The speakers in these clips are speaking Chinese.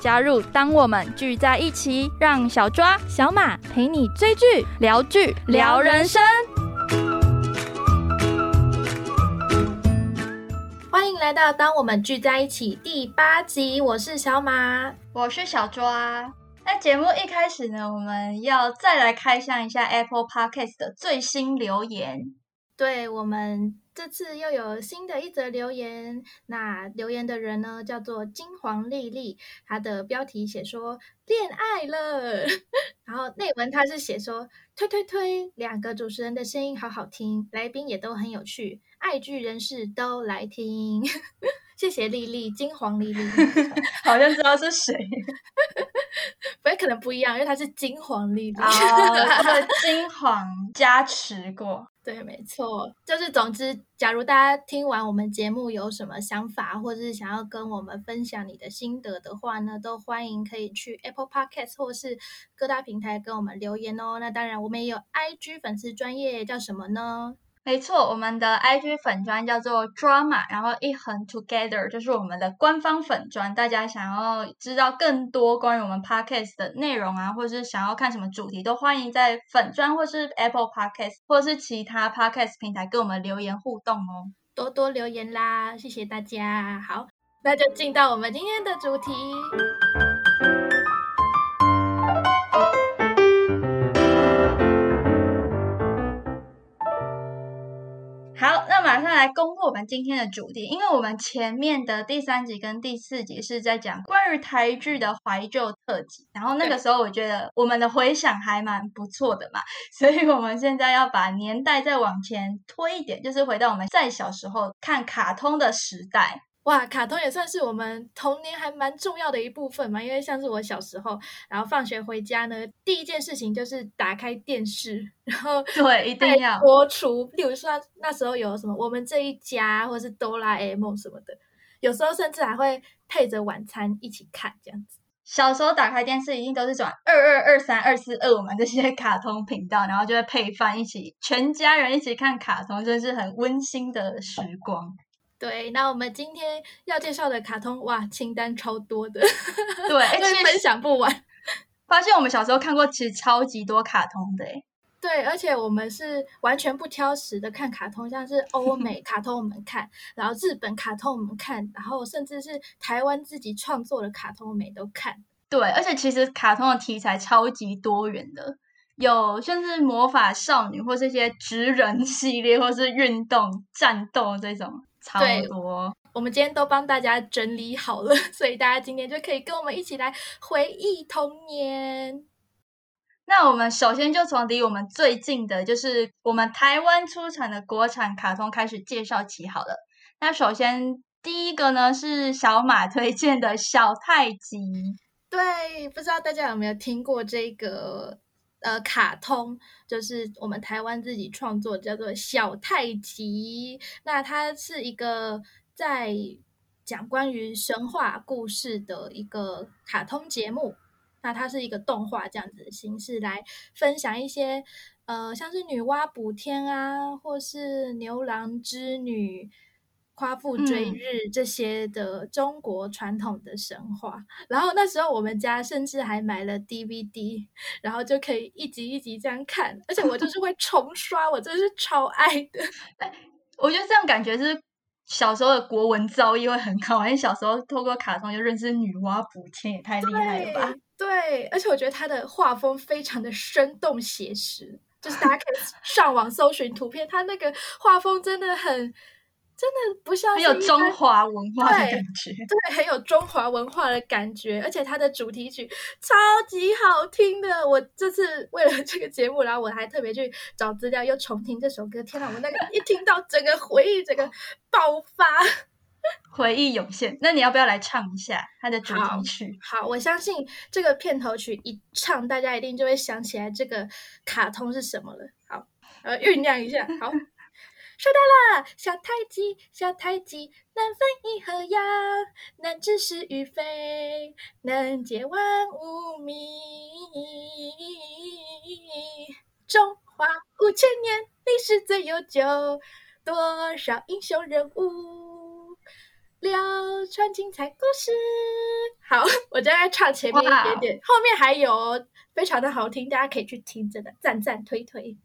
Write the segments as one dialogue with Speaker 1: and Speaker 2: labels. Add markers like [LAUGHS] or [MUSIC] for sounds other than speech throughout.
Speaker 1: 加入当我们聚在一起，让小抓、小马陪你追剧、聊剧、聊人生。欢迎来到《当我们聚在一起》第八集，我是小马，
Speaker 2: 我是小抓。在节目一开始呢，我们要再来开箱一下 Apple Podcast 的最新留言。
Speaker 1: 对我们。这次又有新的一则留言，那留言的人呢叫做金黄丽丽，她的标题写说恋爱了，然后内文他是写说推推推，两个主持人的声音好好听，来宾也都很有趣，爱剧人士都来听，[LAUGHS] 谢谢丽丽，金黄丽丽，[LAUGHS]
Speaker 2: 好像知道是谁，
Speaker 1: 能不一样，因为它是金黄丽丽，
Speaker 2: 哦，[LAUGHS] 金黄加持过。
Speaker 1: 对，没错，就是总之，假如大家听完我们节目有什么想法，或者是想要跟我们分享你的心得的话呢，都欢迎可以去 Apple Podcast 或是各大平台跟我们留言哦。那当然，我们也有 IG 粉丝专业，叫什么呢？
Speaker 2: 没错，我们的 IG 粉砖叫做 Drama，然后一横 Together 就是我们的官方粉砖。大家想要知道更多关于我们 Podcast 的内容啊，或是想要看什么主题，都欢迎在粉砖或是 Apple Podcast 或是其他 Podcast 平台跟我们留言互动哦，
Speaker 1: 多多留言啦，谢谢大家。好，那就进到我们今天的主题。
Speaker 2: 马上来公布我们今天的主题，因为我们前面的第三集跟第四集是在讲关于台剧的怀旧特辑，然后那个时候我觉得我们的回想还蛮不错的嘛，[LAUGHS] 所以我们现在要把年代再往前推一点，就是回到我们在小时候看卡通的时代。
Speaker 1: 哇，卡通也算是我们童年还蛮重要的一部分嘛，因为像是我小时候，然后放学回家呢，第一件事情就是打开电视，然后
Speaker 2: 对，一定要
Speaker 1: 播出，例如说那时候有什么我们这一家，或是哆啦 A 梦什么的，有时候甚至还会配着晚餐一起看这样子。
Speaker 2: 小时候打开电视一定都是转二二二三二四二我们这些卡通频道，然后就会配饭一起，全家人一起看卡通，真是很温馨的时光。
Speaker 1: 对，那我们今天要介绍的卡通，哇，清单超多的，
Speaker 2: 对，[LAUGHS]
Speaker 1: 而且分享不完。[LAUGHS]
Speaker 2: 发现我们小时候看过其实超级多卡通的，哎，
Speaker 1: 对，而且我们是完全不挑食的看卡通，像是 [LAUGHS] 欧美卡通我们看，然后日本卡通我们看，然后甚至是台湾自己创作的卡通我们都看。
Speaker 2: 对，而且其实卡通的题材超级多元的，有甚至魔法少女，或是一些职人系列，或是运动战斗这种。超多，
Speaker 1: 我们今天都帮大家整理好了，[LAUGHS] 所以大家今天就可以跟我们一起来回忆童年。
Speaker 2: 那我们首先就从离我们最近的，就是我们台湾出产的国产卡通开始介绍起好了。那首先第一个呢是小马推荐的小太极，
Speaker 1: 对，不知道大家有没有听过这个？呃，卡通就是我们台湾自己创作，叫做《小太极》。那它是一个在讲关于神话故事的一个卡通节目。那它是一个动画这样子的形式来分享一些，呃，像是女娲补天啊，或是牛郎织女。夸父追日这些的中国传统的神话，然后那时候我们家甚至还买了 DVD，然后就可以一集一集这样看，而且我就是会重刷，我真是超爱的。[LAUGHS]
Speaker 2: 我觉得这样感觉是小时候的国文造诣会很高，因为小时候透过卡通就认识女娲补天，也太厉害了吧？
Speaker 1: 对，而且我觉得它的画风非常的生动写实，就是大家可以上网搜寻图片，它那个画风真的很。真的不像
Speaker 2: 很有中华文化的感觉，[LAUGHS]
Speaker 1: 对，很有中华文化的感觉，而且它的主题曲超级好听的。我这次为了这个节目，然后我还特别去找资料，又重听这首歌。天哪，我那个一听到整个回忆，整个爆发。[LAUGHS]
Speaker 2: 回忆涌现。那你要不要来唱一下它的主题曲？
Speaker 1: 好，我相信这个片头曲一唱，大家一定就会想起来这个卡通是什么了。好，呃，酝酿一下。好，收到了，小太极，小太极，能分一合呀，能知是与非，能解万物迷。中华五千年历史最悠久，多少英雄人物，流传精彩故事。好，我就在唱前面一点点，后面还有非常的好听，大家可以去听，真的赞赞推推，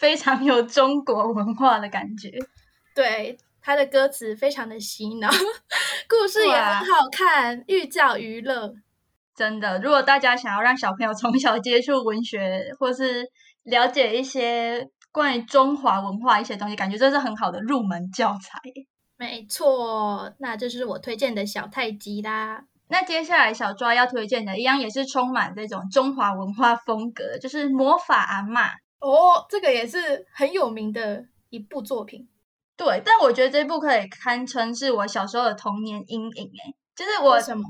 Speaker 2: 非常有中国文化的感觉。[LAUGHS]
Speaker 1: 对，他的歌词非常的洗脑，故事也很好看，寓教于乐。
Speaker 2: 真的，如果大家想要让小朋友从小接触文学，或是了解一些关于中华文化一些东西，感觉这是很好的入门教材。
Speaker 1: 没错，那就是我推荐的小太极啦。
Speaker 2: 那接下来小抓要推荐的，一样也是充满这种中华文化风格，就是魔法阿妈。
Speaker 1: 哦，这个也是很有名的一部作品。
Speaker 2: 对，但我觉得这部可以堪称是我小时候的童年阴影。哎，就是我
Speaker 1: 什么？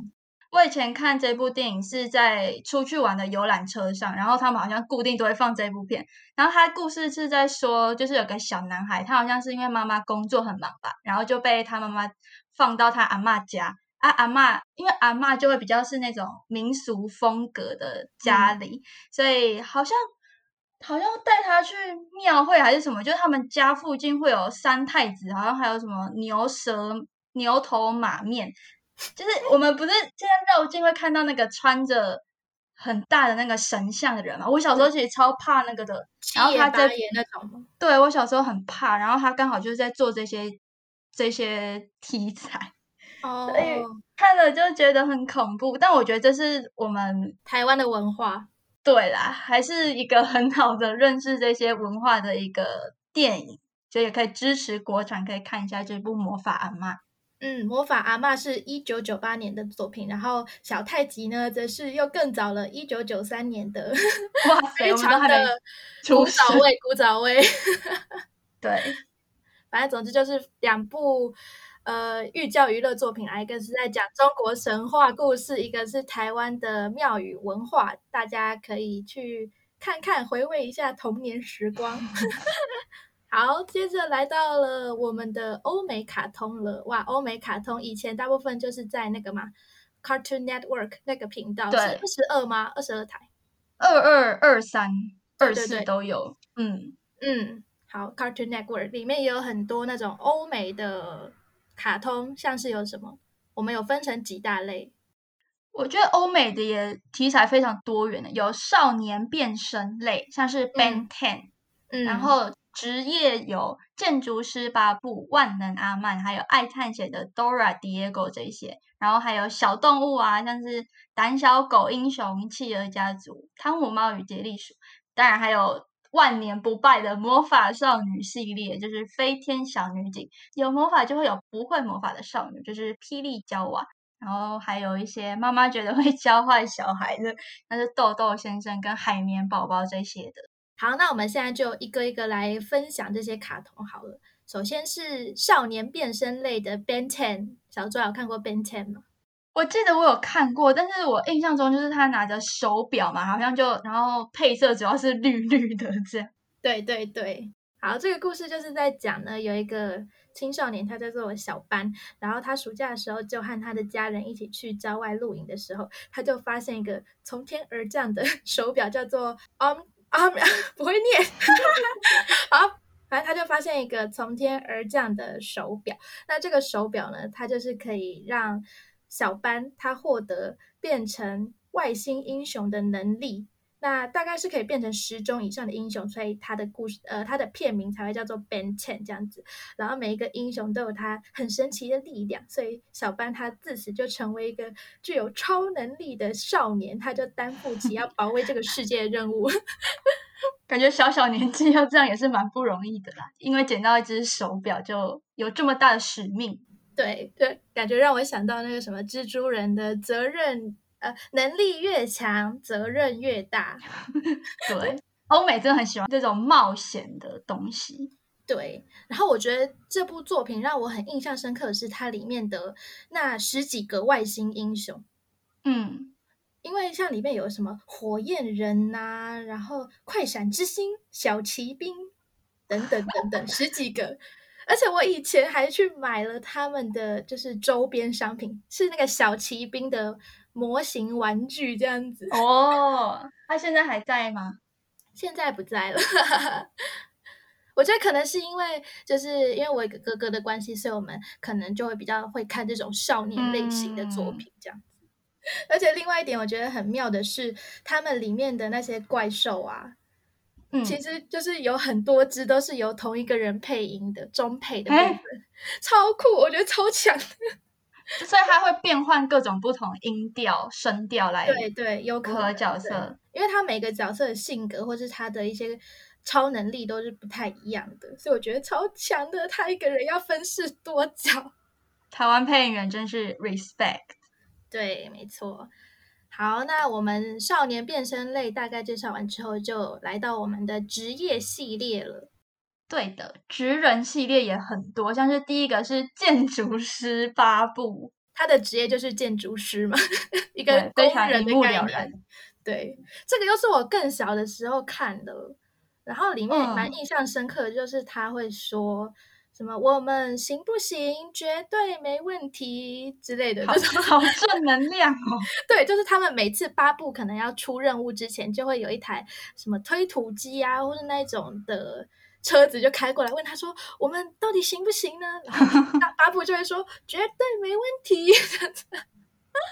Speaker 2: 我以前看这部电影是在出去玩的游览车上，然后他们好像固定都会放这部片。然后他故事是在说，就是有个小男孩，他好像是因为妈妈工作很忙吧，然后就被他妈妈放到他阿妈家。啊，阿妈因为阿妈就会比较是那种民俗风格的家里，所以好像好像带他去庙会还是什么，就是他们家附近会有三太子，好像还有什么牛舌、牛头马面。就是我们不是 [LAUGHS] 现在绕境会看到那个穿着很大的那个神像的人嘛？我小时候其实超怕那个的，然后他在
Speaker 1: 那种？
Speaker 2: 对我小时候很怕，然后他刚好就是在做这些这些题材，[LAUGHS]
Speaker 1: 哦，
Speaker 2: 看了就觉得很恐怖。但我觉得这是我们
Speaker 1: 台湾的文化，
Speaker 2: 对啦，还是一个很好的认识这些文化的一个电影，所以也可以支持国产，可以看一下这部《魔法阿妈》。
Speaker 1: 嗯，魔法阿妈是一九九八年的作品，然后小太极呢，则是又更早了，一九九三年的，
Speaker 2: 哇，[LAUGHS] 非
Speaker 1: 常的古早味，古早味。[LAUGHS]
Speaker 2: 对，
Speaker 1: 反正总之就是两部呃寓教于乐作品啊，一个是在讲中国神话故事，一个是台湾的庙宇文化，大家可以去看看，回味一下童年时光。[LAUGHS] 好，接着来到了我们的欧美卡通了。哇，欧美卡通以前大部分就是在那个嘛，Cartoon Network 那个频道，是二十二吗？二十二台，
Speaker 2: 二二二三二四都有。嗯
Speaker 1: 嗯，好，Cartoon Network 里面也有很多那种欧美的卡通，像是有什么？我们有分成几大类。
Speaker 2: 我觉得欧美的也题材非常多元的，有少年变身类，像是 Ben Ten，然后。职业有建筑师巴布、万能阿曼，还有爱探险的 Dora Diego 这些，然后还有小动物啊，像是胆小狗英雄、企鹅家族、汤姆猫与杰利鼠，当然还有万年不败的魔法少女系列，就是飞天小女警。有魔法就会有不会魔法的少女，就是霹雳娇娃。然后还有一些妈妈觉得会教坏小孩的，那是豆豆先生跟海绵宝宝这些的。
Speaker 1: 好，那我们现在就一个一个来分享这些卡通好了。首先是少年变身类的 Ben Ten，小周有看过 Ben Ten 吗？
Speaker 2: 我记得我有看过，但是我印象中就是他拿着手表嘛，好像就然后配色主要是绿绿的这样。
Speaker 1: 对对对，好，这个故事就是在讲呢，有一个青少年，他叫做小班，然后他暑假的时候就和他的家人一起去郊外露营的时候，他就发现一个从天而降的 [LAUGHS] 手表，叫做 On。啊，[LAUGHS] 不会念。[LAUGHS] 好，反正他就发现一个从天而降的手表。那这个手表呢，它就是可以让小班他获得变成外星英雄的能力。那大概是可以变成十种以上的英雄，所以他的故事，呃，他的片名才会叫做 Ben Ten 这样子。然后每一个英雄都有他很神奇的力量，所以小班他自此就成为一个具有超能力的少年，他就担负起要保卫这个世界的任务。[LAUGHS]
Speaker 2: 感觉小小年纪要这样也是蛮不容易的啦，因为捡到一只手表就有这么大的使命。
Speaker 1: 对对，感觉让我想到那个什么蜘蛛人的责任。呃，能力越强，责任越大。[LAUGHS]
Speaker 2: 对，欧美真的很喜欢这种冒险的东西。
Speaker 1: 对，然后我觉得这部作品让我很印象深刻的是它里面的那十几个外星英雄，
Speaker 2: 嗯，
Speaker 1: 因为像里面有什么火焰人呐、然后快闪之星、小骑兵等等等等十几个，而且我以前还去买了他们的就是周边商品，是那个小骑兵的模型玩具这样子。[LAUGHS]
Speaker 2: 哦，他现在还在吗？
Speaker 1: 现在不在了。[LAUGHS] 我觉得可能是因为，就是因为我个哥哥的关系，所以我们可能就会比较会看这种少年类型的作品这样子。而且另外一点，我觉得很妙的是，他们里面的那些怪兽啊，
Speaker 2: 嗯，
Speaker 1: 其实就是有很多只都是由同一个人配音的，中配的部
Speaker 2: 哎
Speaker 1: 分，超酷，我觉得超强。[LAUGHS]
Speaker 2: 所以他会变换各种不同音调、声调来
Speaker 1: 对对，有可能
Speaker 2: 角色。
Speaker 1: 因为他每个角色的性格或是他的一些超能力都是不太一样的，所以我觉得超强的。他一个人要分饰多角。[LAUGHS]
Speaker 2: 台湾配音员真是 respect。
Speaker 1: 对，没错。好，那我们少年变身类大概介绍完之后，就来到我们的职业系列了。
Speaker 2: 对的，职人系列也很多，像是第一个是建筑师八部，
Speaker 1: 他的职业就是建筑师嘛，[LAUGHS] 一个
Speaker 2: 非常
Speaker 1: 工人的概念。对，这个又是我更小的时候看的，然后里面蛮
Speaker 2: 嗯
Speaker 1: 印象深刻的，就是他会说什么“我们行不行？绝对没问题”之类的
Speaker 2: 好
Speaker 1: 这种。
Speaker 2: 好正能量哦。[LAUGHS]
Speaker 1: 对，就是他们每次八部可能要出任务之前，就会有一台什么推土机啊，或者那种的车子就开过来问他说：“我们到底行不行呢？”然后 [LAUGHS] 那八部就会说：“绝对没问题。”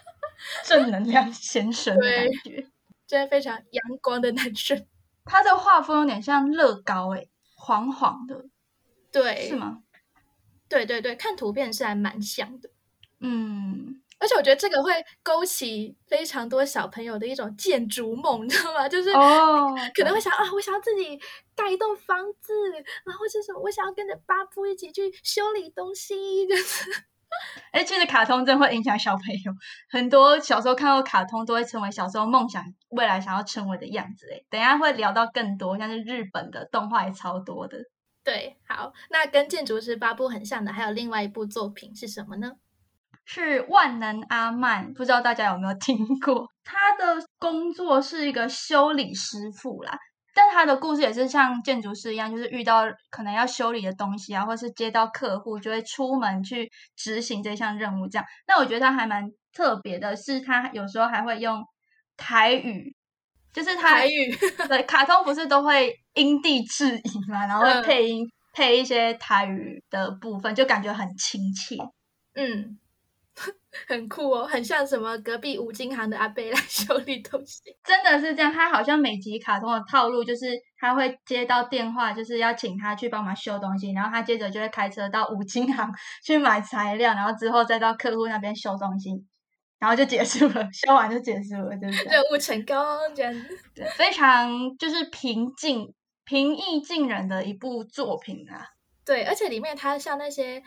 Speaker 1: [LAUGHS]
Speaker 2: 正能量先生的感
Speaker 1: 对
Speaker 2: 觉。
Speaker 1: 真的非常阳光的男生。
Speaker 2: 他的画风有点像乐高，诶，黄黄的，
Speaker 1: 对，
Speaker 2: 是？吗？
Speaker 1: 对对对，看图片是还蛮像的。
Speaker 2: 嗯，
Speaker 1: 而且我觉得这个会勾起非常多小朋友的一种建筑梦，[LAUGHS] 你知道吗？就是
Speaker 2: 哦，
Speaker 1: 可能会想啊，我想要自己盖一栋房子，然后是什么，我想要跟着巴布一起去修理东西，就是 [LAUGHS]
Speaker 2: 哎，其实卡通真的会影响小朋友，很多小时候看过卡通都会成为小时候梦想未来想要成为的样子。哎，等一下会聊到更多，像是日本的动画也超多的。
Speaker 1: 对。好，那跟建筑师巴布很像的，还有另外一部作品是什么呢？
Speaker 2: 是万能阿曼，不知道大家有没有听过？他的工作是一个修理师傅啦，但他的故事也是像建筑师一样，就是遇到可能要修理的东西啊，或是接到客户，就会出门去执行这项任务。这样，那我觉得他还蛮特别的，是他有时候还会用台语，就是他
Speaker 1: 台语，[LAUGHS]
Speaker 2: 对卡通不是都会因地制宜嘛，然后配音、配一些台语的部分，就感觉很亲切。
Speaker 1: 嗯，[LAUGHS] 很酷哦，很像什么隔壁五金行的阿贝来修理东西。
Speaker 2: 真的是这样，他好像每集卡通的套路就是他会接到电话，就是要请他去帮忙修东西，然后他接着就会开车到五金行去买材料，然后之后再到客户那边修东西，然后就结束了，[LAUGHS] 修完就结束了，就是这样
Speaker 1: 任务成功，这样子。
Speaker 2: 对，非常就是平静、平易近人的一部作品啊。
Speaker 1: 对，而且里面它像那些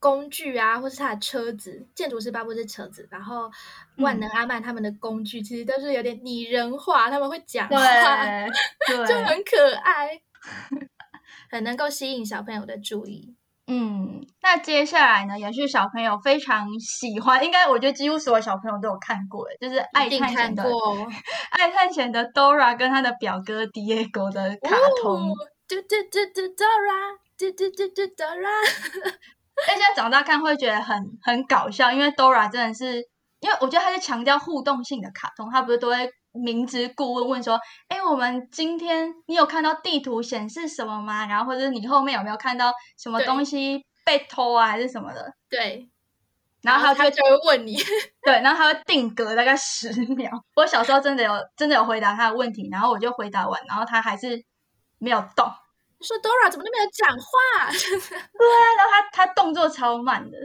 Speaker 1: 工具啊，或是它的车子，建筑师巴布是车子，然后万
Speaker 2: 嗯
Speaker 1: 能阿曼他们的工具其实都是有点拟人化，他们会讲话，[LAUGHS]
Speaker 2: 对
Speaker 1: 就，很可爱，[LAUGHS] 很能够吸引小朋友的注意。
Speaker 2: 嗯，那接下来呢，也是小朋友非常喜欢，应该我觉得几乎所有小朋友都有看过，就是爱探险的
Speaker 1: 过 [LAUGHS]
Speaker 2: 爱探险的 Dora 跟他的表哥 Diego 的卡通。
Speaker 1: 哦嘟嘟嘟嘟 Dora，嘟嘟嘟嘟 Dora，
Speaker 2: 但现在长大看会觉得很很搞笑，因为 Dora 真的是，因为我觉得他是强调互动性的卡通，他不是都会明知故问问说，哎，我们今天你有看到地图显示什么吗？然后或者是你后面有没有看到什么东西被偷啊，还是什么的？
Speaker 1: 对，
Speaker 2: 然后他就会
Speaker 1: 他就会问你，[LAUGHS]
Speaker 2: 对，然后他会定格大概十秒。我小时候真的有真的有回答他的问题，然后我就回答完，然后他还是没有动。
Speaker 1: 说 Dora 怎么都没有讲话？[LAUGHS]
Speaker 2: 对啊，然后他他动作超慢的，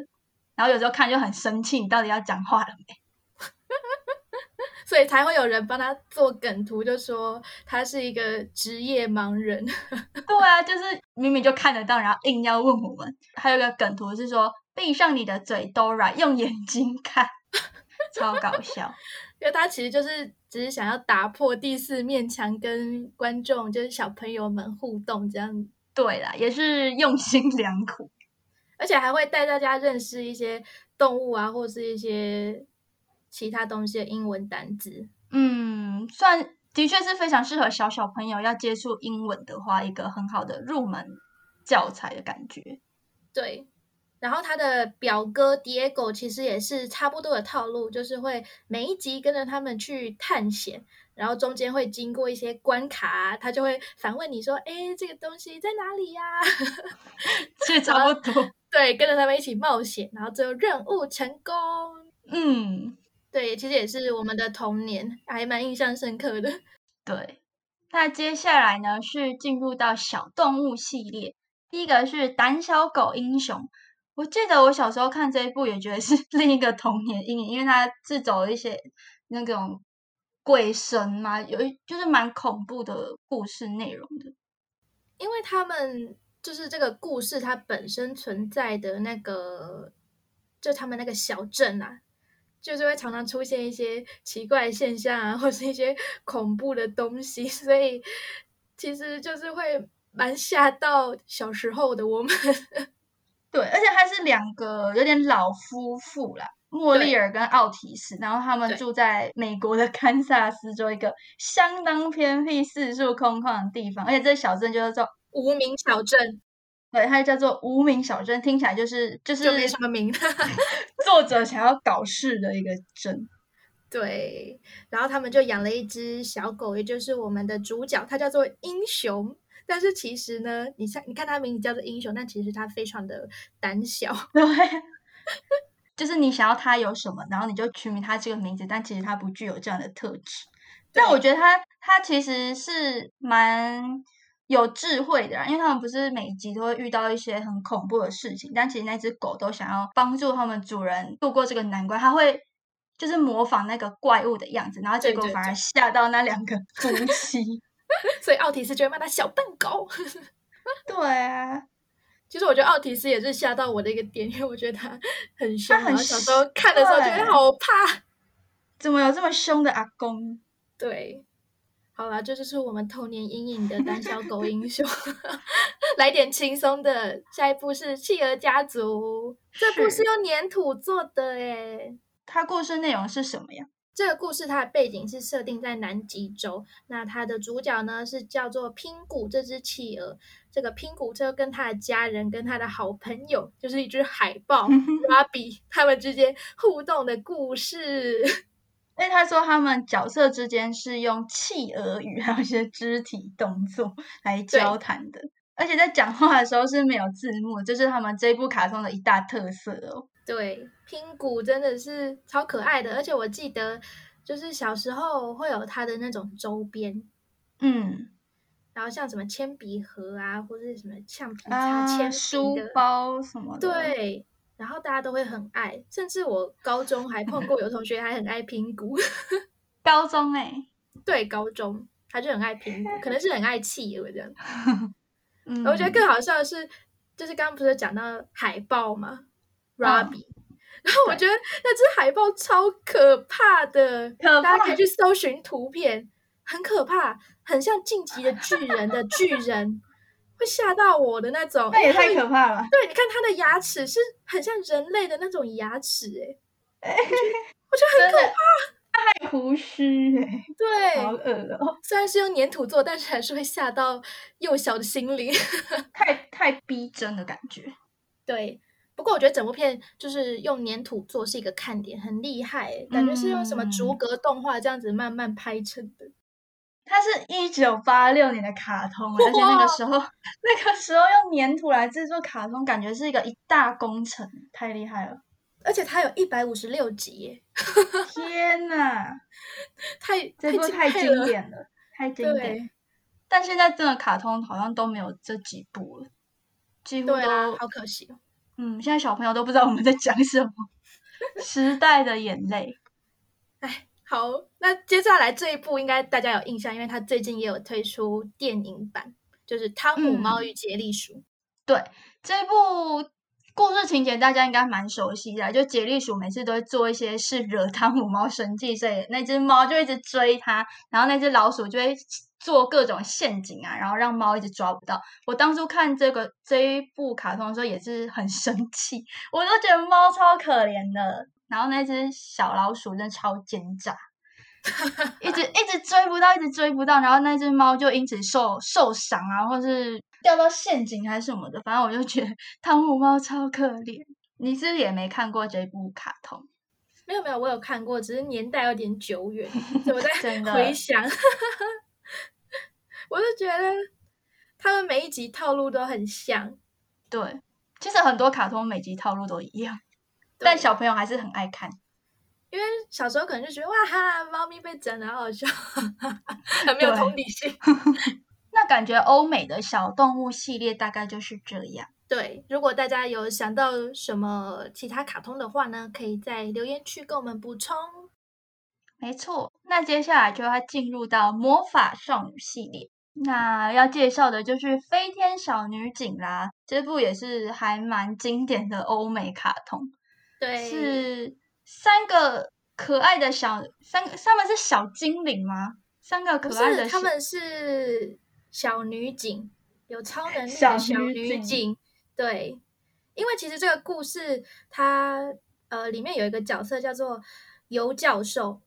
Speaker 2: 然后有时候看就很生气，你到底要讲话了没？[LAUGHS] [LAUGHS]
Speaker 1: 所以才会有人帮他做梗图，就说他是一个职业盲人。[LAUGHS]
Speaker 2: 对啊，就是明明就看得到，然后硬要问我们。还有一个梗图是说，闭上你的嘴，Dora，用眼睛看，[LAUGHS] 超搞笑。
Speaker 1: 因为他其实就是只是想要打破第四面墙，跟观众就是小朋友们互动这样。
Speaker 2: 对啦，也是用心良苦。
Speaker 1: 而且还会带大家认识一些动物啊，或是一些其他东西的英文单字。
Speaker 2: 嗯，算的确是非常适合小小朋友要接触英文的话，一个很好的入门教材的感觉。
Speaker 1: 对，然后他的表哥 Diego 其实也是差不多的套路，就是会每一集跟着他们去探险，然后中间会经过一些关卡，他就会反问你说：“哎，这个东西在哪里呀？” [LAUGHS]
Speaker 2: 其实差不多。
Speaker 1: 对，跟着他们一起冒险，然后最后任务成功。
Speaker 2: 嗯，
Speaker 1: 对，其实也是我们的童年，还蛮印象深刻的。[LAUGHS]
Speaker 2: 对，那接下来呢是进入到小动物系列，第一个是胆小狗英雄。我记得我小时候看这一部也觉得是 [LAUGHS] 另一个童年阴影，因为它是走了一些那种鬼神嘛，有一就是蛮恐怖的故事内容的，
Speaker 1: 因为他们。就是这个故事它本身存在的那个，就他们那个小镇啊，就是会常常出现一些奇怪的现象啊，或是一些恐怖的东西，[LAUGHS] 所以其实就是会蛮吓到小时候的我们。[LAUGHS]
Speaker 2: 对，而且还是两个有点老夫妇啦，莫利尔跟奥提斯，然后他们住在美国的堪萨斯州一个相当偏僻、四处空旷的地方，而且这小镇就叫做。
Speaker 1: 无名小镇，
Speaker 2: 对，它叫做无名小镇，听起来就是就是
Speaker 1: 没什么名。[LAUGHS]
Speaker 2: 作者想要搞事的一个镇，
Speaker 1: 对。然后他们就养了一只小狗，也就是我们的主角，它叫做英雄。但是其实呢，你像，你看它名字叫做英雄，但其实它非常的胆小。[LAUGHS]
Speaker 2: 对，[LAUGHS] 就是你想要它有什么，然后你就取名它这个名字，但其实它不具有这样的特质。但我觉得它它其实是蛮。有智慧的，因为他们不是每集都会遇到一些很恐怖的事情，但其实那只狗都想要帮助他们主人度过这个难关，它会就是模仿那个怪物的样子，然后结果反而吓到那两个夫妻，[LAUGHS]
Speaker 1: 所以奥提斯就会骂他小笨狗。[LAUGHS]
Speaker 2: 对啊，
Speaker 1: 其实我觉得奥提斯也是吓到我的一个点，因为我觉得他很凶，然后小时候看的时候觉得好怕，
Speaker 2: 怎么有这么凶的阿公？
Speaker 1: 对。好啦，这就是我们童年阴影的胆小狗英雄。[LAUGHS] 来点轻松的，下一部是《企鹅家族》。这部是用粘土做的诶。
Speaker 2: 它故事内容是什么呀？
Speaker 1: 这个故事它的背景是设定在南极洲。那它的主角呢是叫做拼骨这只企鹅。这个拼骨车跟他的家人跟他的好朋友，就是一只海豹拉 [LAUGHS] 比，他们之间互动的故事。
Speaker 2: 因为他说他们角色之间是用企鹅语 [LAUGHS] 还有一些肢体动作来交谈的，而且在讲话的时候是没有字幕，这是他们这部卡通的一大特色哦。
Speaker 1: 对，拼骨真的是超可爱的，而且我记得就是小时候会有它的那种周边，
Speaker 2: 嗯，
Speaker 1: 然后像什么铅笔盒啊，或者什么橡皮擦、铅
Speaker 2: 书包什么的，
Speaker 1: 对。然后大家都会很爱，甚至我高中还碰过 [LAUGHS] 有同学还很爱拼谷。[LAUGHS]
Speaker 2: 高中哎，
Speaker 1: 对，高中他就很爱拼谷，可能是很爱气我这样。[LAUGHS] 嗯，我觉得更好笑的是，就是刚刚不是讲到海豹吗？Robbie，然后我觉得那只海豹超可怕的，大家可以去搜寻图片，很可怕，很像晋级的巨人的巨人。会吓到我的那种，
Speaker 2: 那也太可怕了。
Speaker 1: 对，你看它的牙齿是很像人类的那种牙齿，[LAUGHS] 哎，我觉得很可怕。
Speaker 2: 它还胡须，哎，
Speaker 1: 对，
Speaker 2: 好恶哦。
Speaker 1: 虽然是用粘土做，但是还是会吓到幼小的心灵，[LAUGHS]
Speaker 2: 太太逼真的感觉。
Speaker 1: 对，不过我觉得整部片就是用粘土做是一个看点，很厉害，感觉是用什么逐格动画这样子慢慢拍成的。
Speaker 2: 它是一九八六年的卡通，而且那个时候，[LAUGHS] 那个时候用粘土来制作卡通，感觉是一个一大工程，太厉害了。
Speaker 1: 而且它有一百五十六集，
Speaker 2: 天哪，[LAUGHS]
Speaker 1: 太
Speaker 2: 这部太经典了，太经典。但现在真的卡通好像都没有这几部了，几乎都
Speaker 1: 好可惜。
Speaker 2: 嗯，现在小朋友都不知道我们在讲什么，[LAUGHS] 时代的眼泪，
Speaker 1: 哎。好，那接下来这一部应该大家有印象，因为它最近也有推出电影版，就是《汤姆猫与杰利鼠》。
Speaker 2: 对，这部故事情节大家应该蛮熟悉的，就杰利鼠每次都会做一些事惹汤姆猫生气，所以那只猫就一直追它，然后那只老鼠就会做各种陷阱啊，然后让猫一直抓不到。我当初看这个这一部卡通的时候也是很生气，我都觉得猫超可怜的。然后那只小老鼠真的超奸诈，一直一直追不到，一直追不到，然后那只猫就因此受受伤啊，或是掉到陷阱还是什么的。反正我就觉得汤姆猫超可怜。你是不是也没看过这部卡通？
Speaker 1: 没有没有，我有看过，只是年代有点久远，[LAUGHS] 所以我在回想。[LAUGHS] 我就觉得他们每一集套路都很像，
Speaker 2: 对，其实很多卡通每集套路都一样，但小朋友还是很爱看。
Speaker 1: 因为小时候可能就觉得哇哈，猫咪被整的好好笑，[LAUGHS] 很没有
Speaker 2: 对
Speaker 1: 同理心。[LAUGHS]
Speaker 2: 那感觉欧美的小动物系列大概就是这样。
Speaker 1: 对，如果大家有想到什么其他卡通的话呢，可以在留言区跟我们补充。
Speaker 2: 没错，那接下来就要进入到魔法少女系列。那要介绍的就是《飞天小女警》啦，这部也是还蛮经典的欧美卡通，
Speaker 1: 对，
Speaker 2: 是三个可爱的小三个，他们是小精灵吗？三个可爱
Speaker 1: 是他们是小女警，有超能力的小
Speaker 2: 女警。
Speaker 1: 对，因为其实这个故事它呃里面有一个角色叫做尤教授，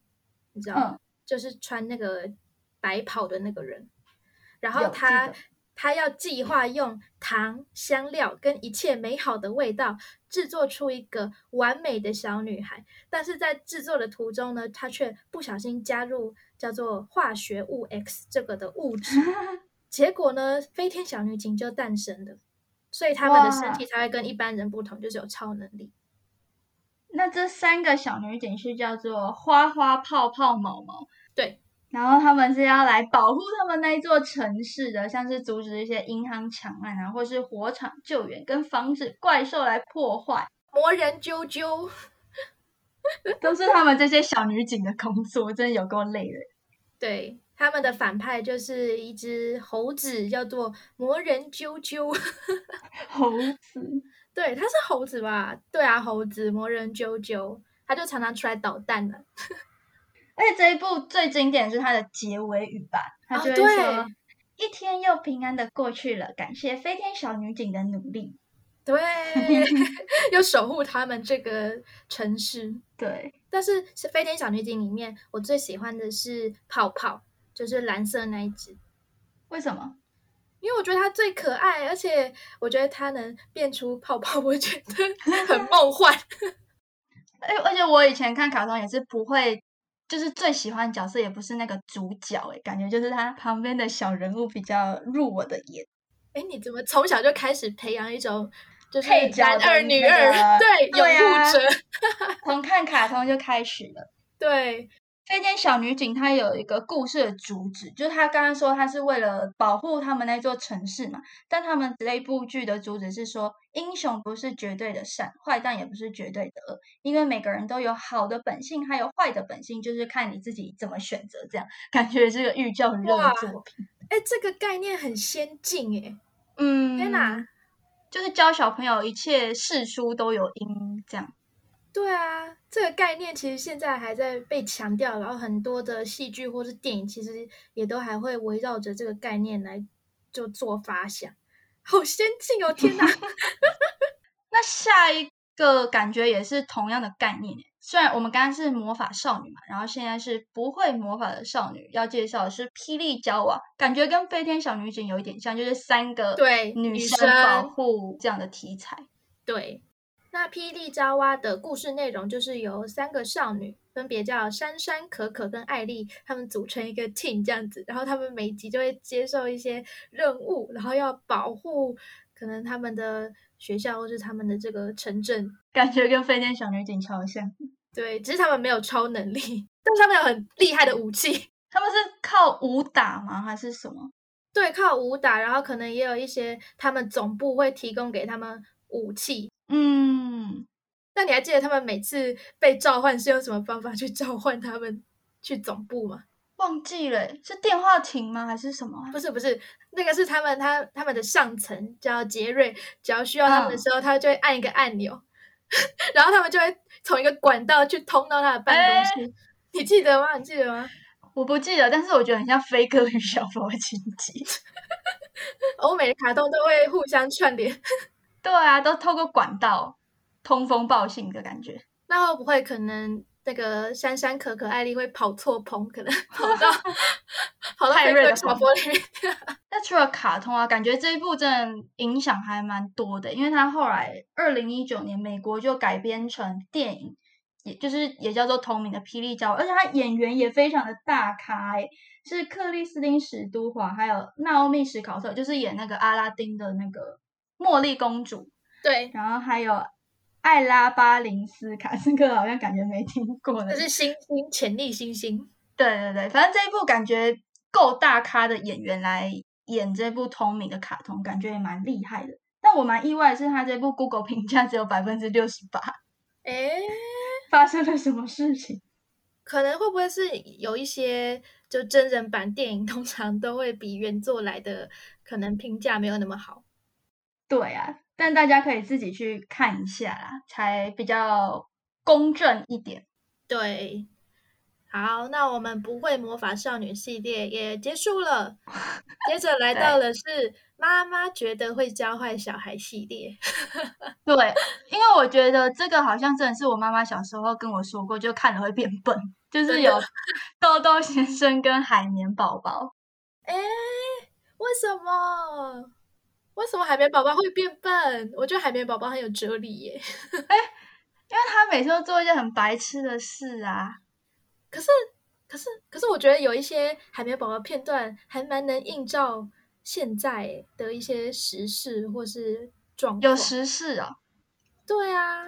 Speaker 1: 你知道吗？
Speaker 2: 嗯
Speaker 1: 就是穿那个白袍的那个人，然后他
Speaker 2: 得
Speaker 1: 他要计划用糖、香料跟一切美好的味道制作出一个完美的小女孩，但是在制作的途中呢，他却不小心加入叫做化学物 X 这个的物质，[LAUGHS] 结果呢，飞天小女警就诞生了，所以他们的身
Speaker 2: 哇
Speaker 1: 体才会跟一般人不同，就是有超能力。
Speaker 2: 那这三个小女警是叫做花花泡泡毛毛，
Speaker 1: 对，
Speaker 2: 然后他们是要来保护他们那一座城市的，像是阻止一些银行抢案啊，或是火场救援，跟防止怪兽来破坏，
Speaker 1: 魔人啾啾，[LAUGHS]
Speaker 2: 都是他们这些小女警的工作，真的有够累的。
Speaker 1: 对，他们的反派就是一只猴子，叫做魔人啾啾。
Speaker 2: 猴子，[LAUGHS]
Speaker 1: 对，他是猴子吧？对啊，猴子魔人啾啾，他就常常出来捣蛋的。
Speaker 2: 而且这一部最经典的是它的结尾语吧，它就会说。一天又平安的过去了，感谢飞天小女警的努力。
Speaker 1: 对，[LAUGHS] 又守护他们这个城市。
Speaker 2: 对，
Speaker 1: 但是是飞天小女警里面，我最喜欢的是泡泡，就是蓝色那一只，
Speaker 2: 为什么？
Speaker 1: 因为我觉得它最可爱，而且我觉得它能变出泡泡，我觉得很梦幻。[LAUGHS]
Speaker 2: 哎而且我以前看卡通也是不会，就是最喜欢角色也不是那个主角，哎，感觉就是他旁边的小人物比较入我的眼。
Speaker 1: 哎，你怎么从小就开始培养一种就是
Speaker 2: 配
Speaker 1: 男二女二，
Speaker 2: 个
Speaker 1: 对，拥
Speaker 2: 对啊
Speaker 1: 护者，
Speaker 2: 从看卡通就开始了。[LAUGHS]
Speaker 1: 对，
Speaker 2: 飞天小女警她有一个故事的主旨，就是她刚刚说她是为了保护他们那座城市嘛，但他们这一部剧的主旨是说，英雄不是绝对的善，坏蛋也不是绝对的恶，因为每个人都有好的本性，还有坏的本性，就是看你自己怎么选择。这样感觉是个寓教于乐的作品。
Speaker 1: 哎，这个概念很先进哎，
Speaker 2: 嗯，
Speaker 1: 天哪！
Speaker 2: 就是教小朋友一切事出都有因，这样。
Speaker 1: 对啊，这个概念其实现在还在被强调，然后很多的戏剧或是电影其实也都还会围绕着这个概念来就做发想，好先进哦！天哪 [LAUGHS] [LAUGHS]
Speaker 2: 那下一个感觉也是同样的概念耶。虽然我们刚刚是魔法少女嘛，然后现在是不会魔法的少女，要介绍的是霹雳娇娃，感觉跟飞天小女警有一点像，就是三个
Speaker 1: 对
Speaker 2: 女
Speaker 1: 女
Speaker 2: 生保
Speaker 1: 生
Speaker 2: 护这样的题材。
Speaker 1: 对，那霹雳娇娃的故事内容就是由三个少女，分别叫珊珊、可可跟艾丽，她们组成一个 team 这样子，然后她们每集就会接受一些任务，然后要保护可能他们的学校或是他们的这个城镇。
Speaker 2: 感觉跟飞天小女警超像，
Speaker 1: 对，只是他们没有超能力，[LAUGHS] 但是他们有很厉害的武器。
Speaker 2: 他们是靠武打吗？还是什么？
Speaker 1: 对，靠武打，然后可能也有一些他们总部会提供给他们武器。
Speaker 2: 嗯，
Speaker 1: 那你还记得他们每次被召唤是用什么方法去召唤他们去总部吗？
Speaker 2: 忘记了，是电话亭吗？还是什么啊？
Speaker 1: 不是，不是，那个是他们他他们的上层叫杰瑞，只要需要他们的
Speaker 2: 嗯
Speaker 1: 时候，他就会按一个按钮，[LAUGHS] 然后他们就会从一个管道去通到他的办公室。你记得吗？你记得吗？[LAUGHS]
Speaker 2: 我不记得，但是我觉得很像飞哥与小佛的情节。[LAUGHS]
Speaker 1: 欧美的卡通都会互相串联，
Speaker 2: 对啊，都透过管道通风报信的感觉。[LAUGHS]
Speaker 1: 那会不会可能那个珊珊、可可、艾丽会跑错棚，可能 [LAUGHS] 跑到跑到飞哥
Speaker 2: 泰瑞？[LAUGHS] 那除了卡通啊，感觉这一部真的影响还蛮多的，因为它后来二零一九年美国就改编成电影，也就是也叫做同名的《霹雳娇》，而且它演员也非常的大咖、欸，是克里斯汀史都华，还有纳欧密史考特，就是演那个阿拉丁的那个茉莉公主，
Speaker 1: 对，
Speaker 2: 然后还有艾拉巴林斯卡，这个好像感觉没听过的
Speaker 1: 这，是星星潜力新星。
Speaker 2: 对对对，反正这一部感觉够大咖的演员来演这部同名的卡通，感觉也蛮厉害的。但我蛮意外的是，他这部 Google 评价只有百分之六十八，
Speaker 1: 哎，
Speaker 2: 发生了什么事情？
Speaker 1: 可能会不会是有一些就真人版电影，通常都会比原作来的可能评价没有那么好。
Speaker 2: 对啊，但大家可以自己去看一下啦，才比较公正一点。
Speaker 1: 对，好，那我们不会魔法少女系列也结束了，接着 [LAUGHS] 来到了是妈妈觉得会教坏小孩系列。
Speaker 2: 对，因为我觉得这个好像真的是我妈妈小时候跟我说过，就看了会变笨，就是有 [LAUGHS] 豆豆先生跟海绵宝宝。
Speaker 1: 哎，为什么？为什么海绵宝宝会变笨？我觉得海绵宝宝很有哲理耶。[LAUGHS]
Speaker 2: 因为他每次都做一件很白痴的事啊。
Speaker 1: 可是，可是，可是，我觉得有一些海绵宝宝片段还蛮能映照现在的一些时事或是状况。
Speaker 2: 有时事哦。
Speaker 1: 对啊，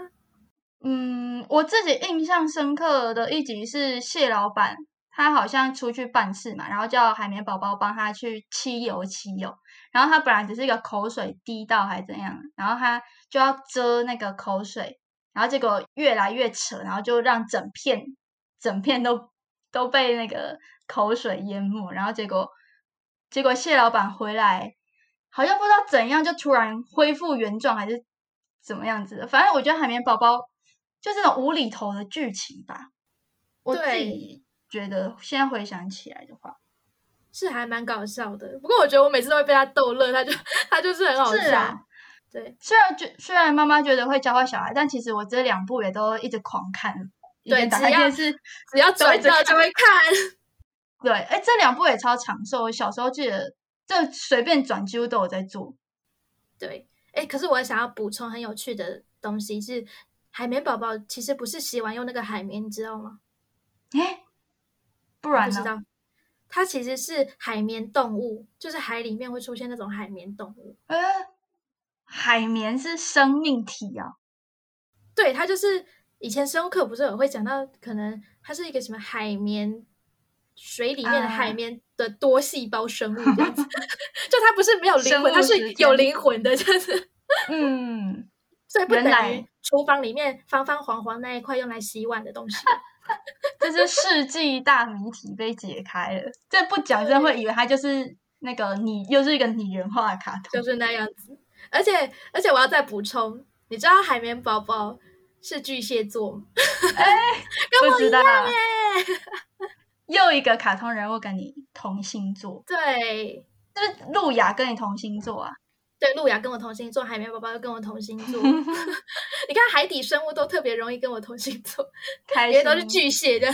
Speaker 2: 嗯，我自己印象深刻的一集是蟹老板，他好像出去办事嘛，然后叫海绵宝宝帮他去漆油漆油，然后他本来只是一个口水滴到还怎样，然后他就要遮那个口水，然后结果越来越扯，然后就让整片整片都都被那个口水淹没，然后结果结果谢老板回来，好像不知道怎样就突然恢复原状，还是怎么样子的，反正我觉得海绵宝宝就这种无厘头的剧情吧，我自己觉得现在回想起来的话，
Speaker 1: 是还蛮搞笑的。不过我觉得我每次都会被他逗乐，他就他就是很好笑。对
Speaker 2: 虽然觉虽然妈妈觉得会教坏小孩，但其实我这两部也都一直狂看，以
Speaker 1: 对只要
Speaker 2: 电视，
Speaker 1: 只要转到就会看。
Speaker 2: 对，哎，这两部也超长寿，我小时候记得这随便转几乎都有在做，
Speaker 1: 对，哎，可是我想要补充很有趣的东西是，海绵宝宝其实不是洗完用那个海绵，你知道吗？
Speaker 2: 哎，不然呢？
Speaker 1: 它其实是海绵动物，就是海里面会出现那种海绵动物。
Speaker 2: 呃，海绵是生命体啊，
Speaker 1: 对，它就是以前生物课不是有会讲到，可能它是一个什么海绵，水里面的海
Speaker 2: 啊
Speaker 1: 绵的多细胞生物这样子，[LAUGHS] 就它不是没有灵魂，它是有灵魂的，就是。
Speaker 2: 嗯，
Speaker 1: 所以不等于厨房里面方方黄黄那一块用来洗碗的东西。[LAUGHS]
Speaker 2: 这是世纪大谜题被解开了，这不讲真的会以为它就是那个拟又是一个拟人化的卡通，
Speaker 1: 就是那样子。而且而且我要再补充，你知道海绵宝宝是巨蟹座吗？[LAUGHS] 跟我一样耶。
Speaker 2: 又一个卡通人物跟你同星座，
Speaker 1: 对
Speaker 2: 就是路亚跟你同星座啊。
Speaker 1: 对，路亚跟我同星座，海绵宝宝又跟我同星座。[LAUGHS] 你看海底生物都特别容易跟我同星座，[LAUGHS]
Speaker 2: 开心
Speaker 1: 因为都是巨蟹的。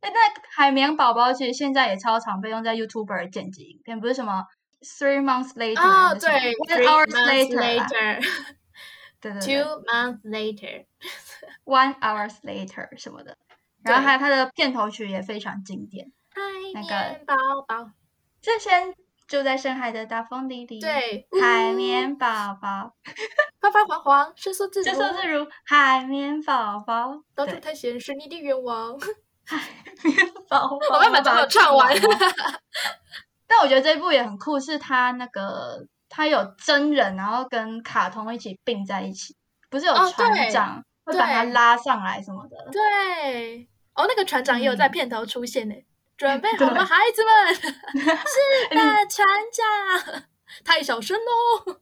Speaker 2: 哎，那海绵宝宝其实现在也超常被用在 YouTuber 剪辑影片，不是什么 Three months later
Speaker 1: 哦，
Speaker 2: 还是什么
Speaker 1: 对
Speaker 2: hours
Speaker 1: months
Speaker 2: later，对对 [LAUGHS]
Speaker 1: two months later。
Speaker 2: ，One hours later 什么的。然后还有它的片头曲也非常经典，
Speaker 1: 海
Speaker 2: 那个
Speaker 1: 绵宝宝，
Speaker 2: 这先住在深海的大风里里，，
Speaker 1: 对，
Speaker 2: 海绵宝宝，[LAUGHS]
Speaker 1: 发发黄黄，伸缩自如，
Speaker 2: 伸缩自如海绵宝宝，对
Speaker 1: 到处探险是你的愿望。[LAUGHS]
Speaker 2: 海绵宝宝，
Speaker 1: 我办法整首唱完 [LAUGHS]
Speaker 2: 但我觉得这一部也很酷，是它那个它有真人，然后跟卡通一起并在一起，不是有
Speaker 1: 哦
Speaker 2: 船
Speaker 1: 对
Speaker 2: 长、会把它拉上来什么的。
Speaker 1: 对，哦，那个船长也有在片头出现呢。准备好了，
Speaker 2: 对。
Speaker 1: 孩子们，[LAUGHS] 是的，船长，太小声喽，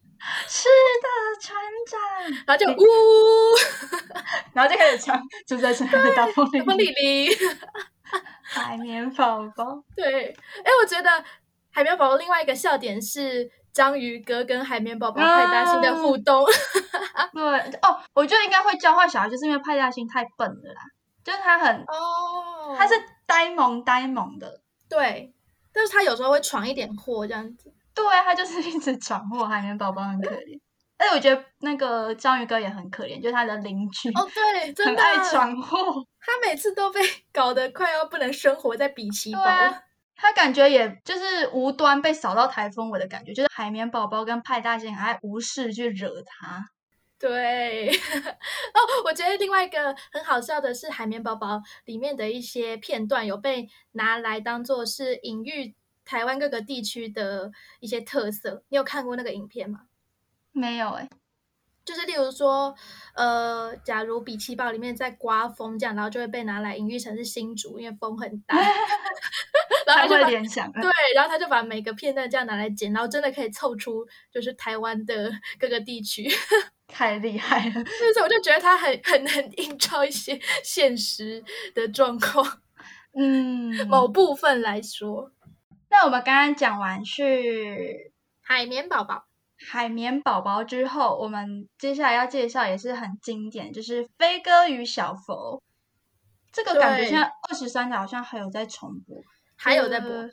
Speaker 2: 是的，船长，
Speaker 1: 然后就呜，[LAUGHS]
Speaker 2: 然后就开始唱，就在深海的大风里
Speaker 1: 里里，
Speaker 2: 海绵宝宝，
Speaker 1: 对，哎，我觉得海绵宝宝另外一个笑点是章鱼哥跟海绵宝宝派大星的互动。[LAUGHS]
Speaker 2: 对。哦，我觉得应该会教坏小孩，就是因为派大星太笨了啦，就是他很
Speaker 1: 哦，
Speaker 2: 他是呆萌呆萌的，
Speaker 1: 对，但是他有时候会闯一点祸这样子。
Speaker 2: 对啊，他就是一直闯祸，海绵宝宝很可怜。[LAUGHS] 而且我觉得那个章鱼哥也很可怜，就是他的邻居
Speaker 1: 哦，对，真的
Speaker 2: 很爱闯祸。
Speaker 1: 他每次都被搞得快要不能生活在比奇堡。
Speaker 2: 他感觉也就是无端被扫到台风尾的感觉，就是海绵宝宝跟派大星还无事去惹他。
Speaker 1: 对，[LAUGHS] 哦，我觉得另外一个很好笑的是，《海绵宝宝》里面的一些片段有被拿来当做是隐喻台湾各个地区的一些特色。你有看过那个影片吗？
Speaker 2: 没有哎、
Speaker 1: 就是例如说，呃，假如比奇堡里面在刮风这样，然后就会被拿来隐喻成是新竹，因为风很大，[LAUGHS] 然后
Speaker 2: 他会
Speaker 1: 他就把
Speaker 2: 联想的。
Speaker 1: 对，然后他就把每个片段这样拿来剪，然后真的可以凑出就是台湾的各个地区。
Speaker 2: 太厉害了。
Speaker 1: 所以我就觉得他很很能映照一些 [LAUGHS] 现实的状况，
Speaker 2: 嗯，
Speaker 1: 某部分来说，
Speaker 2: 那我们刚刚讲完是
Speaker 1: 海绵宝宝，
Speaker 2: 海绵宝宝之后，我们接下来要介绍也是很经典，就是飞哥与小佛。这个感觉
Speaker 1: 对
Speaker 2: 现在二十三台好像还有在重播，
Speaker 1: 还有在播，
Speaker 2: 呃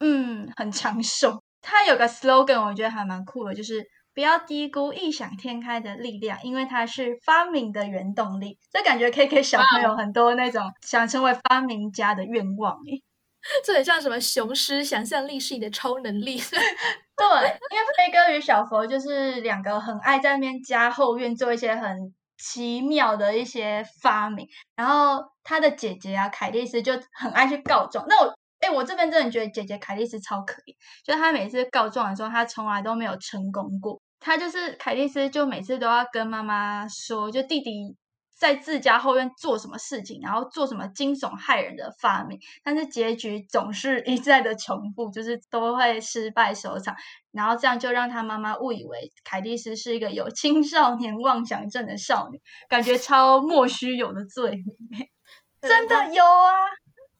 Speaker 2: 嗯，很长寿。它有个 slogan，我觉得还蛮酷的，就是不要低估异想天开的力量，因为它是发明的原动力。这感觉可以给小朋友很多那种想成为发明家的愿望诶。[LAUGHS]
Speaker 1: 这很像什么雄狮，想象力是你的超能力。[LAUGHS]
Speaker 2: 对，因为飞哥与小佛就是两个很爱在那边家后院做一些很奇妙的一些发明，然后他的姐姐啊凯蒂斯就很爱去告状。那我哎，我这边真的觉得姐姐凯莉丝超可怜，就是她每次告状的时候，她从来都没有成功过。她就是凯莉丝，就每次都要跟妈妈说，就弟弟在自家后院做什么事情，然后做什么惊悚骇人的发明，但是结局总是一再的重复，就是都会失败收场。然后这样就让他妈妈误以为凯蒂斯是一个有青少年妄想症的少女，感觉超莫须有的罪名。[LAUGHS] 真的有啊，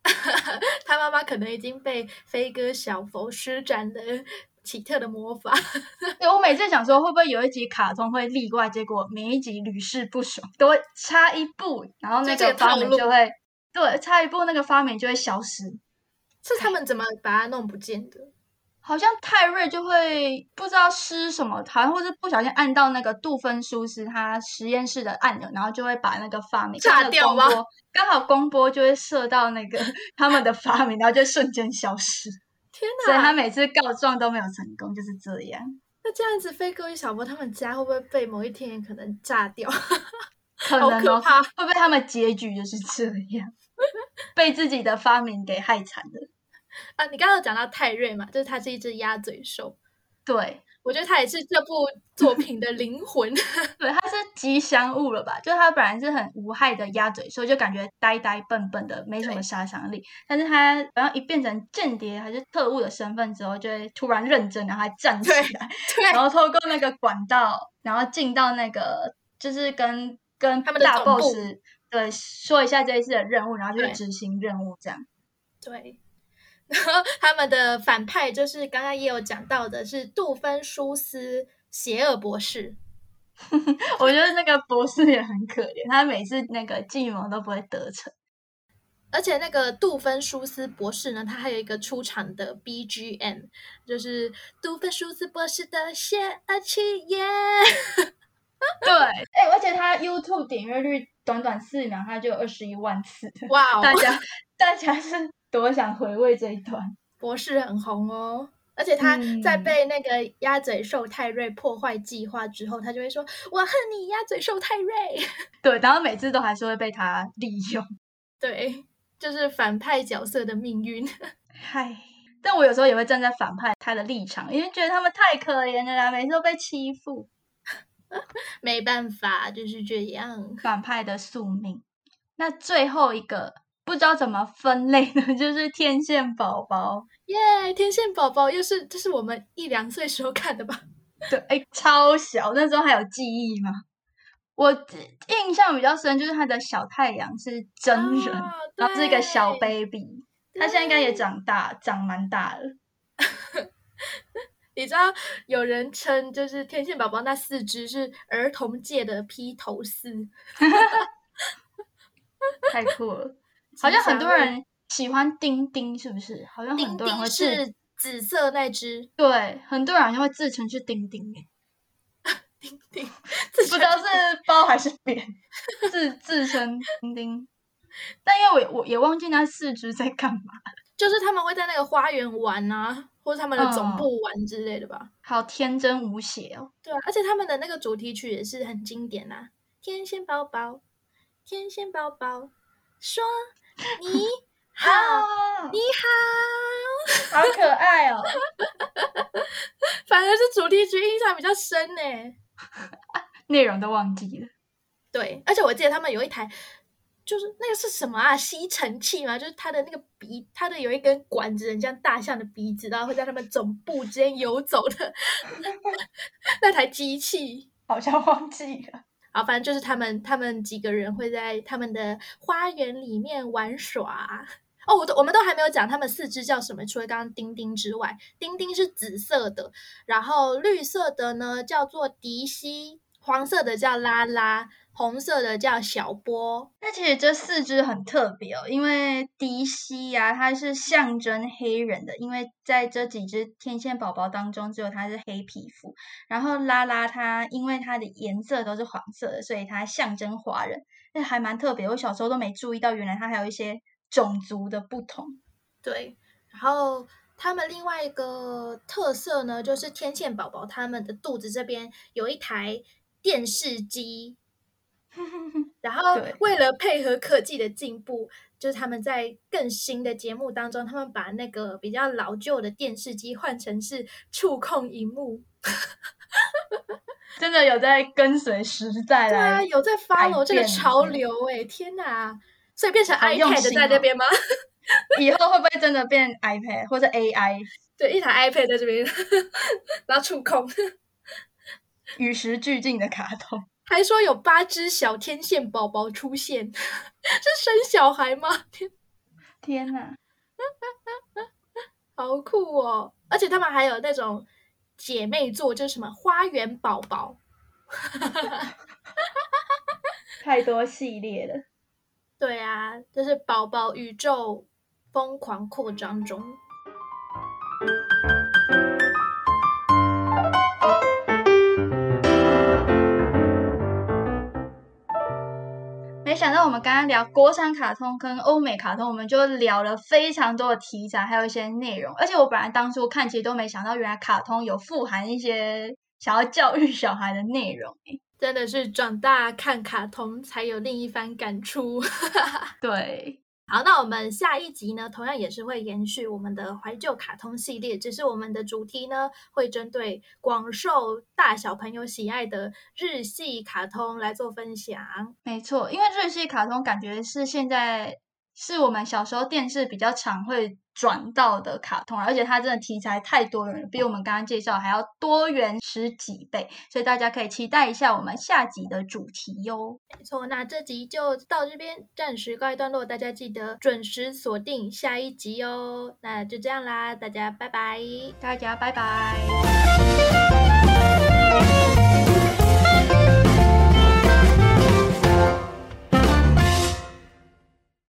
Speaker 2: [LAUGHS]
Speaker 1: 他妈妈可能已经被飞哥小佛施展的 [LAUGHS] 奇特的魔法。[LAUGHS]
Speaker 2: 对我每次想说会不会有一集卡通会例外，结果每一集屡试不爽，都会差一步，然后那个发明就会对差一步，那个发明就会消失。
Speaker 1: 是他们怎么把它弄不见的？
Speaker 2: 好像泰瑞就会不知道施什么，好像或是不小心按到那个杜芬舒斯他实验室的按钮，然后就会把那个发明
Speaker 1: 炸掉吗
Speaker 2: 刚好光波就会射到那个 [LAUGHS] 他们的发明，然后就瞬间消失。
Speaker 1: 天
Speaker 2: 所以他！每次告状都没有成功，就是这样。
Speaker 1: 那这样子，飞哥与小波他们家会不会被某一天可能炸掉？[LAUGHS]
Speaker 2: 可
Speaker 1: 好
Speaker 2: 能哦，
Speaker 1: 可怕
Speaker 2: 会不会他们结局就是这样，[LAUGHS] 被自己的发明给害惨了？[LAUGHS]
Speaker 1: 啊，你刚刚有讲到泰瑞嘛，就是它是一只鸭嘴兽，
Speaker 2: 对，
Speaker 1: 我觉得它也是这部作品的灵魂。[LAUGHS]
Speaker 2: 对，它是吉祥物了吧？就它本来是很无害的鸭嘴兽，就感觉呆呆笨笨的，没什么杀伤力。但是它然后一变成间谍还是特务的身份之后，就会突然认真，然后还站起来，
Speaker 1: 对 [LAUGHS]
Speaker 2: 然后透过那个管道，然后进到那个就是跟跟大
Speaker 1: 他们大
Speaker 2: boss 对说一下这一次的任务，然后就去执行任务这样。
Speaker 1: 对，然 [LAUGHS] 后他们的反派就是刚刚也有讲到的，是杜芬舒斯邪恶博士。[LAUGHS]
Speaker 2: 我觉得那个博士也很可怜，他每次那个计谋都不会得逞。
Speaker 1: 而且那个杜芬舒斯博士呢，他还有一个出场的 BGM，就是杜芬舒斯博士的邪恶起源。[LAUGHS]
Speaker 2: 对，哎、而且他 YouTube 点阅率短短四秒，他就二十一万次，
Speaker 1: 哇哦，
Speaker 2: 大家大家是多想回味这一段。
Speaker 1: 博士很红哦。而且他
Speaker 2: 嗯
Speaker 1: 在被那个鸭嘴兽泰瑞破坏计划之后，他就会说：“我恨你，鸭嘴兽泰瑞。[LAUGHS]
Speaker 2: 对，然后每次都还是会被他利用。[LAUGHS] ”
Speaker 1: 对，就是反派角色的命运。[LAUGHS]
Speaker 2: 嗨，但我有时候也会站在反派他的立场，因为觉得他们太可怜了啦，每次都被欺负。
Speaker 1: 没办法，就是这样。
Speaker 2: 反派的宿命。那最后一个不知道怎么分类的，[LAUGHS] 就是天线宝宝。
Speaker 1: 耶天线宝宝又是这是我们一两岁时候看的吧？
Speaker 2: 对，哎，超小，那时候还有记忆吗？我印象比较深就是他的小太阳是真人，
Speaker 1: 啊
Speaker 2: 然后是一个小 baby，他现在应该也长大，长蛮大了。[LAUGHS]
Speaker 1: 你知道有人称就是天线宝宝那四只是儿童界的披头四，[LAUGHS]
Speaker 2: 太酷了，好像很多人喜欢丁丁，是不是？好像很
Speaker 1: 丁
Speaker 2: 多人会
Speaker 1: 是紫色那只，
Speaker 2: 对，很多人好像会自称是丁丁欸，[LAUGHS]
Speaker 1: 丁丁
Speaker 2: 不知道是包还是扁，自自称丁丁。但因为我我也忘记那四只在干嘛，[LAUGHS]
Speaker 1: 就是他们会在那个花园玩啊，或者他们的总
Speaker 2: 嗯
Speaker 1: 部玩之类的吧。
Speaker 2: 好天真无邪哦。
Speaker 1: 对啊，而且他们的那个主题曲也是很经典啊，天线宝宝，天线宝宝说你好，
Speaker 2: 啊，
Speaker 1: 你好。
Speaker 2: 好可爱哦！
Speaker 1: 反而是主题曲印象比较深呢。
Speaker 2: 内容都忘记了。
Speaker 1: 对，而且我记得他们有一台，就是那个是什么啊？吸尘器嘛，就是它的那个鼻，它的有一根管子，很像大象的鼻子，然后会在他们总部之间游走的 [LAUGHS] 那台机器。
Speaker 2: 好像忘记了。
Speaker 1: 啊，反正就是他们，他们几个人会在他们的花园里面玩耍。哦，我都我们都还没有讲他们四只叫什么，除了刚刚丁丁之外，丁丁是紫色的，然后绿色的呢叫做迪西，黄色的叫拉拉，红色的叫小波。
Speaker 2: 那其实这四只很特别哦，因为迪西呀、它是象征黑人的，因为在这几只天线宝宝当中，只有它是黑皮肤。然后拉拉它，因为它的颜色都是黄色的，所以它象征华人，那还蛮特别。我小时候都没注意到，原来它还有一些种族的不同。
Speaker 1: 对，然后他们另外一个特色呢，就是天线宝宝他们的肚子这边有一台电视机，[LAUGHS] 然后为了配合科技的进步，就是他们在更新的节目当中，他们把那个比较老旧的电视机换成是触控荧幕。[LAUGHS]
Speaker 2: 真的有在跟随时代
Speaker 1: 对啊，有在 follow 这个潮流哎、天哪！所以变成 iPad 在这边吗？[LAUGHS]
Speaker 2: 以后会不会真的变 iPad 或者 AI
Speaker 1: 对，一台 iPad 在这边，然后触控。
Speaker 2: 与时俱进的卡通？
Speaker 1: 还说有八只小天线宝宝出现，[LAUGHS] 是生小孩吗？天，
Speaker 2: 天哪！
Speaker 1: 好酷哦！而且他们还有那种姐妹座，就是什么花园宝宝。[LAUGHS]
Speaker 2: 太多系列了。
Speaker 1: 对啊，就是宝宝宇宙疯狂扩张中。
Speaker 2: 我们刚刚聊国产卡通跟欧美卡通，我们就聊了非常多的题材，还有一些内容。而且我本来当初看，其实都没想到，原来卡通有富含一些想要教育小孩的内容。[LAUGHS]
Speaker 1: 真的是长大看卡通才有另一番感触。[LAUGHS]
Speaker 2: 对，
Speaker 1: 好，那我们下一集呢，同样也是会延续我们的怀旧卡通系列，只是我们的主题呢，会针对广受大小朋友喜爱的日系卡通来做分享。
Speaker 2: 没错，因为日系卡通感觉是现在是我们小时候电视比较常会转到的卡通，而且它真的题材太多元了，比我们刚刚介绍还要多元十几倍，所以大家可以期待一下我们下集的主题哟。
Speaker 1: 没错，那这集就到这边暂时告一段落，大家记得准时锁定下一集哦。那就这样啦，大家拜拜。
Speaker 2: 大家拜拜。